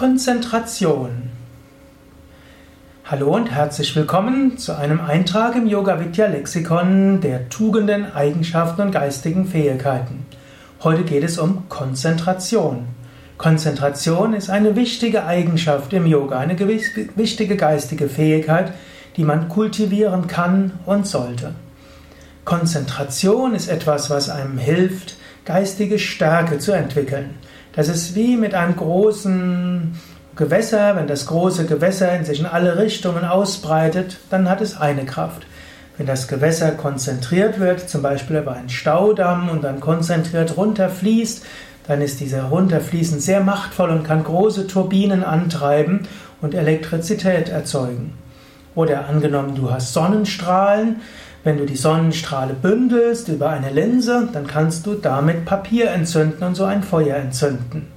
Konzentration. Hallo und herzlich willkommen zu einem Eintrag im Yoga Vidya Lexikon der Tugenden, Eigenschaften und geistigen Fähigkeiten. Heute geht es um Konzentration. Konzentration ist eine wichtige Eigenschaft im Yoga, eine wichtige geistige Fähigkeit, die man kultivieren kann und sollte. Konzentration ist etwas, was einem hilft, geistige Stärke zu entwickeln. Das ist wie mit einem großen Gewässer. Wenn das große Gewässer in sich in alle Richtungen ausbreitet, dann hat es eine Kraft. Wenn das Gewässer konzentriert wird, zum Beispiel über einen Staudamm und dann konzentriert runterfließt, dann ist dieser Runterfließen sehr machtvoll und kann große Turbinen antreiben und Elektrizität erzeugen. Oder angenommen, du hast Sonnenstrahlen, wenn du die Sonnenstrahle bündelst über eine Linse, dann kannst du damit Papier entzünden und so ein Feuer entzünden.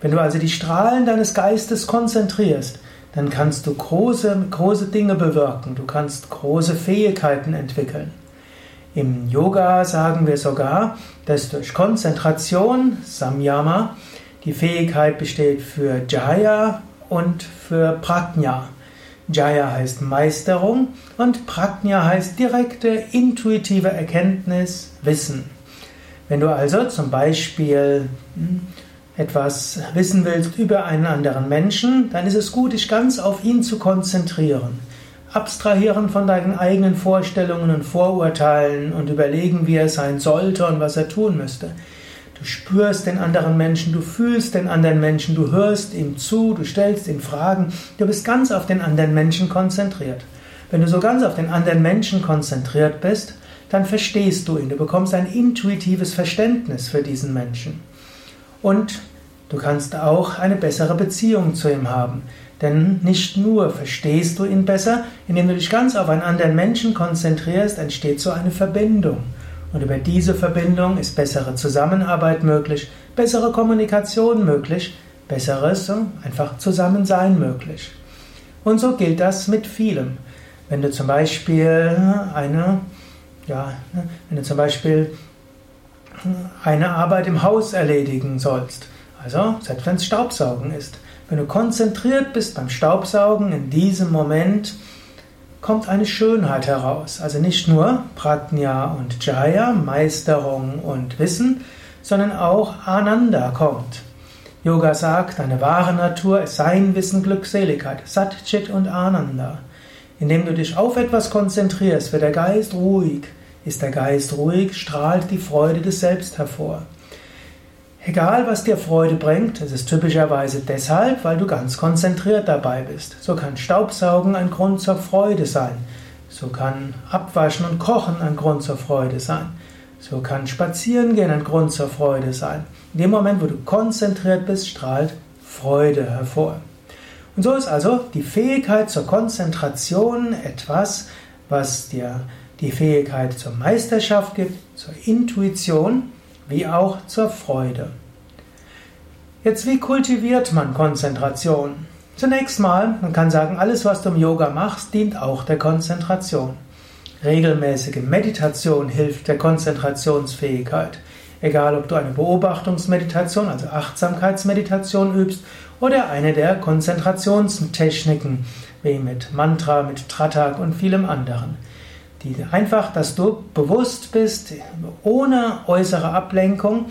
Wenn du also die Strahlen deines Geistes konzentrierst, dann kannst du große, große Dinge bewirken, du kannst große Fähigkeiten entwickeln. Im Yoga sagen wir sogar, dass durch Konzentration, Samyama, die Fähigkeit besteht für Jaya und für Prajna. Jaya heißt Meisterung und Prajna heißt direkte, intuitive Erkenntnis, Wissen. Wenn du also zum Beispiel hm, etwas wissen willst über einen anderen Menschen, dann ist es gut, dich ganz auf ihn zu konzentrieren. Abstrahieren von deinen eigenen Vorstellungen und Vorurteilen und überlegen, wie er sein sollte und was er tun müsste. Du spürst den anderen Menschen, du fühlst den anderen Menschen, du hörst ihm zu, du stellst ihm Fragen, du bist ganz auf den anderen Menschen konzentriert. Wenn du so ganz auf den anderen Menschen konzentriert bist, dann verstehst du ihn, du bekommst ein intuitives Verständnis für diesen Menschen. Und du kannst auch eine bessere Beziehung zu ihm haben. Denn nicht nur verstehst du ihn besser, indem du dich ganz auf einen anderen Menschen konzentrierst, entsteht so eine Verbindung. Und über diese Verbindung ist bessere Zusammenarbeit möglich, bessere Kommunikation möglich, besseres einfach Zusammensein möglich. Und so gilt das mit vielem. Wenn du zum Beispiel eine, ja, wenn du zum Beispiel eine Arbeit im Haus erledigen sollst, also selbst wenn es Staubsaugen ist, wenn du konzentriert bist beim Staubsaugen in diesem Moment, kommt eine Schönheit heraus. Also nicht nur Pratnya und Jaya, Meisterung und Wissen, sondern auch Ananda kommt. Yoga sagt, deine wahre Natur ist Sein, Wissen, Glückseligkeit, Sat, Chit und Ananda. Indem du dich auf etwas konzentrierst, wird der Geist ruhig. Ist der Geist ruhig, strahlt die Freude des Selbst hervor. Egal, was dir Freude bringt, es ist typischerweise deshalb, weil du ganz konzentriert dabei bist. So kann Staubsaugen ein Grund zur Freude sein. So kann Abwaschen und Kochen ein Grund zur Freude sein. So kann Spazierengehen ein Grund zur Freude sein. In dem Moment, wo du konzentriert bist, strahlt Freude hervor. Und so ist also die Fähigkeit zur Konzentration etwas, was dir die Fähigkeit zur Meisterschaft gibt, zur Intuition wie auch zur Freude. Jetzt, wie kultiviert man Konzentration? Zunächst mal, man kann sagen, alles, was du im Yoga machst, dient auch der Konzentration. Regelmäßige Meditation hilft der Konzentrationsfähigkeit. Egal, ob du eine Beobachtungsmeditation, also Achtsamkeitsmeditation übst oder eine der Konzentrationstechniken, wie mit Mantra, mit Tratak und vielem anderen. Die, einfach, dass du bewusst bist, ohne äußere Ablenkung,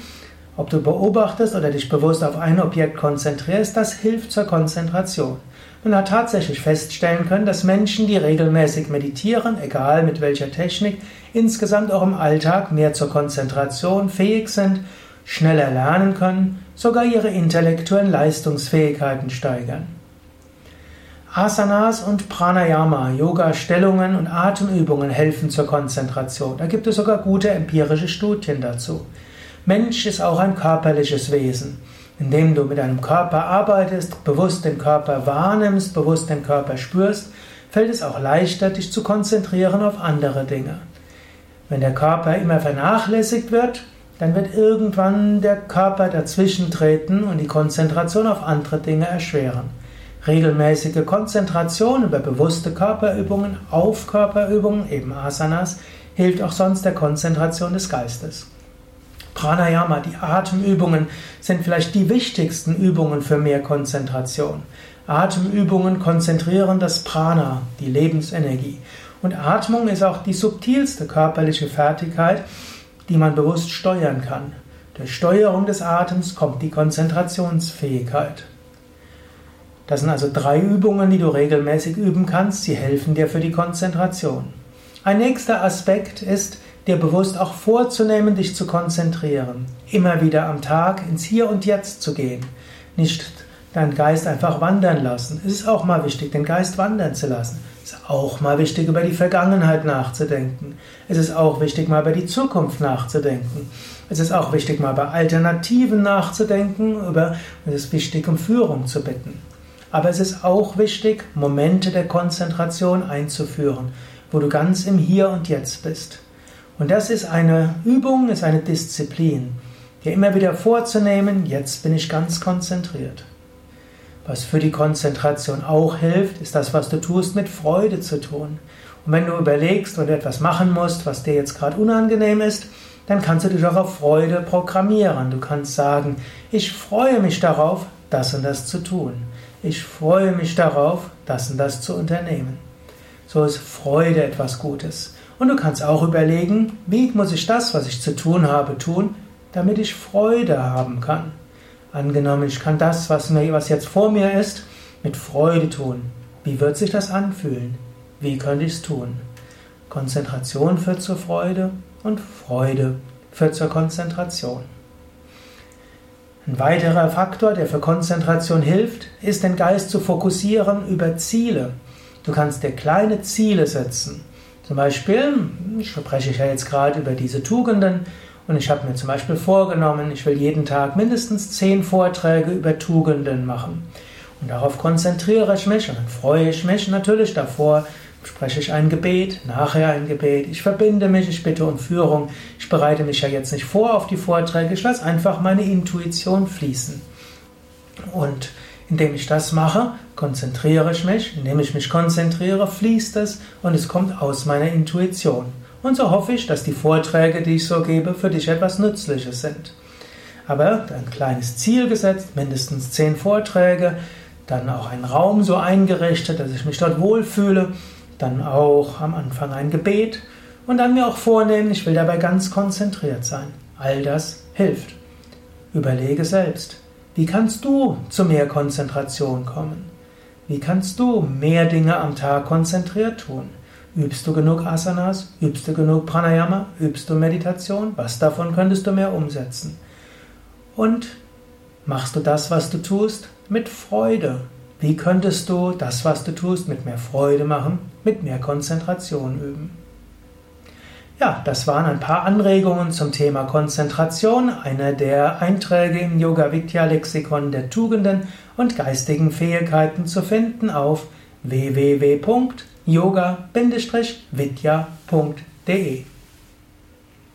ob du beobachtest oder dich bewusst auf ein Objekt konzentrierst, das hilft zur Konzentration. Man hat tatsächlich feststellen können, dass Menschen, die regelmäßig meditieren, egal mit welcher Technik, insgesamt auch im Alltag mehr zur Konzentration fähig sind, schneller lernen können, sogar ihre intellektuellen Leistungsfähigkeiten steigern. Asanas und Pranayama, Yoga-Stellungen und Atemübungen helfen zur Konzentration. Da gibt es sogar gute empirische Studien dazu. Mensch ist auch ein körperliches Wesen. Indem du mit deinem Körper arbeitest, bewusst den Körper wahrnimmst, bewusst den Körper spürst, fällt es auch leichter, dich zu konzentrieren auf andere Dinge. Wenn der Körper immer vernachlässigt wird, dann wird irgendwann der Körper dazwischen treten und die Konzentration auf andere Dinge erschweren. Regelmäßige Konzentration über bewusste Körperübungen auf Körperübungen, eben Asanas, hilft auch sonst der Konzentration des Geistes. Pranayama, die Atemübungen, sind vielleicht die wichtigsten Übungen für mehr Konzentration. Atemübungen konzentrieren das Prana, die Lebensenergie. Und Atmung ist auch die subtilste körperliche Fertigkeit, die man bewusst steuern kann. Durch Steuerung des Atems kommt die Konzentrationsfähigkeit. Das sind also drei Übungen, die du regelmäßig üben kannst. Sie helfen dir für die Konzentration. Ein nächster Aspekt ist, dir bewusst auch vorzunehmen, dich zu konzentrieren. Immer wieder am Tag ins Hier und Jetzt zu gehen. Nicht deinen Geist einfach wandern lassen. Es ist auch mal wichtig, den Geist wandern zu lassen. Es ist auch mal wichtig, über die Vergangenheit nachzudenken. Es ist auch wichtig, mal über die Zukunft nachzudenken. Es ist auch wichtig, mal über Alternativen nachzudenken. Über, es ist wichtig, um Führung zu bitten. Aber es ist auch wichtig, Momente der Konzentration einzuführen, wo du ganz im Hier und Jetzt bist. Und das ist eine Übung, ist eine Disziplin, dir immer wieder vorzunehmen, jetzt bin ich ganz konzentriert. Was für die Konzentration auch hilft, ist das, was du tust, mit Freude zu tun. Und wenn du überlegst oder etwas machen musst, was dir jetzt gerade unangenehm ist, dann kannst du dich auch auf Freude programmieren. Du kannst sagen, ich freue mich darauf, das und das zu tun ich freue mich darauf, das und das zu unternehmen. So ist Freude etwas Gutes. Und du kannst auch überlegen, wie muss ich das, was ich zu tun habe, tun, damit ich Freude haben kann. Angenommen, ich kann das, was, mir, was jetzt vor mir ist, mit Freude tun. Wie wird sich das anfühlen? Wie könnte ich es tun? Konzentration führt zur Freude und Freude führt zur Konzentration. Ein weiterer Faktor, der für Konzentration hilft, ist den Geist zu fokussieren über Ziele. Du kannst dir kleine Ziele setzen. Zum Beispiel, ich spreche ja jetzt gerade über diese Tugenden und ich habe mir zum Beispiel vorgenommen, ich will jeden Tag mindestens zehn Vorträge über Tugenden machen. Und darauf konzentriere ich mich und dann freue ich mich natürlich davor, spreche ich ein Gebet, nachher ein Gebet, ich verbinde mich, ich bitte um Führung, ich bereite mich ja jetzt nicht vor auf die Vorträge, ich lasse einfach meine Intuition fließen. Und indem ich das mache, konzentriere ich mich, indem ich mich konzentriere, fließt es und es kommt aus meiner Intuition. Und so hoffe ich, dass die Vorträge, die ich so gebe, für dich etwas Nützliches sind. Aber ein kleines Ziel gesetzt, mindestens zehn Vorträge, dann auch einen Raum so eingerichtet, dass ich mich dort wohlfühle dann auch am Anfang ein Gebet und dann mir auch vornehmen, ich will dabei ganz konzentriert sein. All das hilft. Überlege selbst, wie kannst du zu mehr Konzentration kommen? Wie kannst du mehr Dinge am Tag konzentriert tun? Übst du genug Asanas? Übst du genug Pranayama? Übst du Meditation? Was davon könntest du mehr umsetzen? Und machst du das, was du tust, mit Freude, wie könntest du das, was du tust, mit mehr Freude machen, mit mehr Konzentration üben? Ja, das waren ein paar Anregungen zum Thema Konzentration, einer der Einträge im Yoga Vidya Lexikon der Tugenden und geistigen Fähigkeiten zu finden auf www.yoga-vidya.de